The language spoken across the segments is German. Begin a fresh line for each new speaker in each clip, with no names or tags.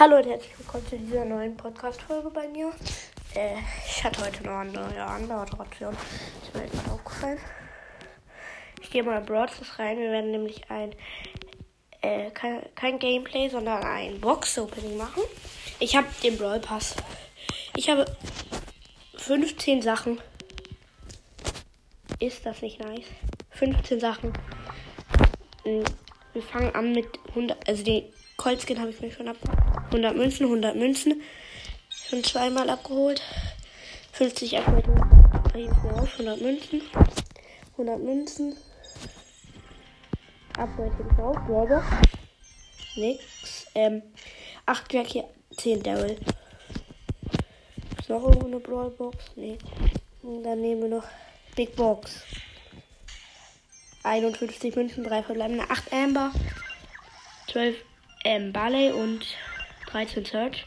Hallo und herzlich willkommen zu dieser neuen Podcast-Folge bei mir. Äh, ich hatte heute noch eine neue Anmoderation. Ist mir gerade aufgefallen. Ich gehe mal in Broadcast rein. Wir werden nämlich ein, äh, kein, kein Gameplay, sondern ein Box-Opening machen. Ich habe den Brawl Pass. Ich habe 15 Sachen. Ist das nicht nice? 15 Sachen. Hm, wir fangen an mit 100, also den Colt Skin habe ich mir schon ab. 100 Münzen, 100 Münzen. Schon zweimal abgeholt. 50 Upgrade auf, 100 Münzen. 100 Münzen. Upgrade auf, Brawlbox. Nix. Ähm, 8 Jackie, 10 Daryl. Noch irgendwo eine Brawlbox? Nee. Und dann nehmen wir noch Big Box. 51 Münzen, 3 verbleibende, 8 Amber, 12 ähm, Barley und 13 Search.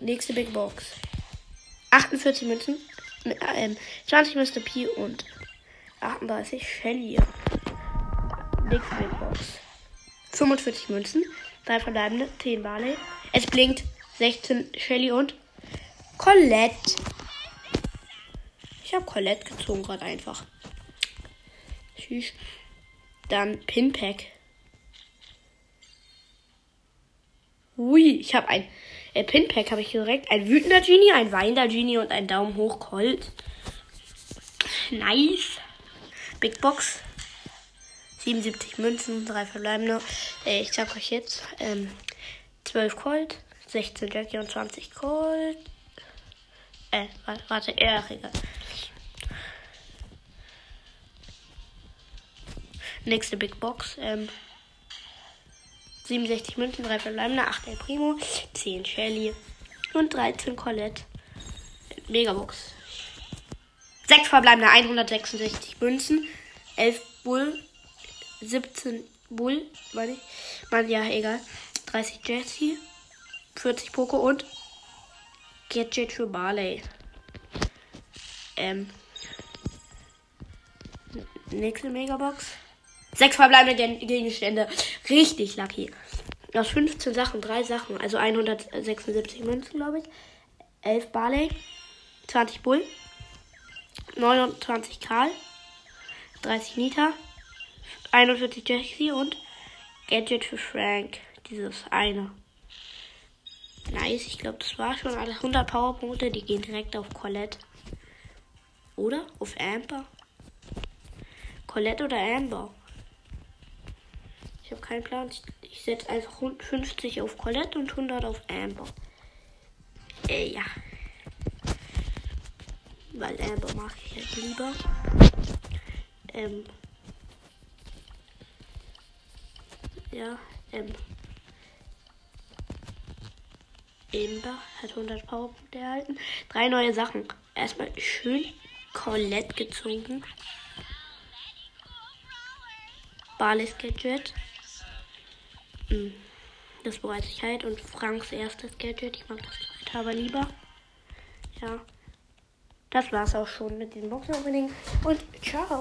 Nächste Big Box. 48 Münzen, ähm, 20 Mr. P und 38 Shelly. Nächste Big Box. 45 Münzen, 3 verbleibende, 10 Barley. Es blinkt 16 Shelly und Colette. Ich habe Colette gezogen gerade einfach. Tschüss. Dann Pinpack. Ui, ich habe ein äh, Pinpack habe ich direkt. Ein wütender Genie, ein weinender Genie und ein Daumen hoch Colt. Nice. Big Box. 77 Münzen, 3 verbleibende. Äh, ich sag euch jetzt. Ähm, 12 Colt, 16 Jackie und 20 Colt. Äh, warte, warte eher egal. Nächste Big Box. Ähm, 67 Münzen, 3 verbleibende, 8 El Primo, 10 Shelly und 13 Colette. Megabox. 6 verbleibende, 166 Münzen, 11 Bull, 17 Bull, meine ich. Man, ja, egal. 30 Jesse, 40 Poco und Gadget für Barley. Ähm. Nächste Megabox. Sechs verbleibende Gegenstände. Richtig lucky. Aus 15 Sachen, drei Sachen. Also 176 Münzen, glaube ich. 11 Barley. 20 Bull. 29 Karl. 30 Nita. 41 Jesse und Gadget für Frank. Dieses eine. Nice, ich glaube, das war schon alles. 100 Powerpunkte, die gehen direkt auf Colette. Oder? Auf Amber? Colette oder Amber? Ich habe keinen Plan. Ich, ich setze einfach 50 auf Colette und 100 auf Amber. Äh, ja. Weil Amber mag ich halt lieber. Ähm. Ja, ähm. Amber hat 100 Powerpunkte erhalten. Drei neue Sachen. Erstmal schön Colette gezogen. Barley's Gadget. Hm, das bereits Sicherheit und Franks erstes Gadget. Ich mag das zweite aber lieber. Ja. Das war's auch schon mit diesem Boxen-Opening. Und ciao.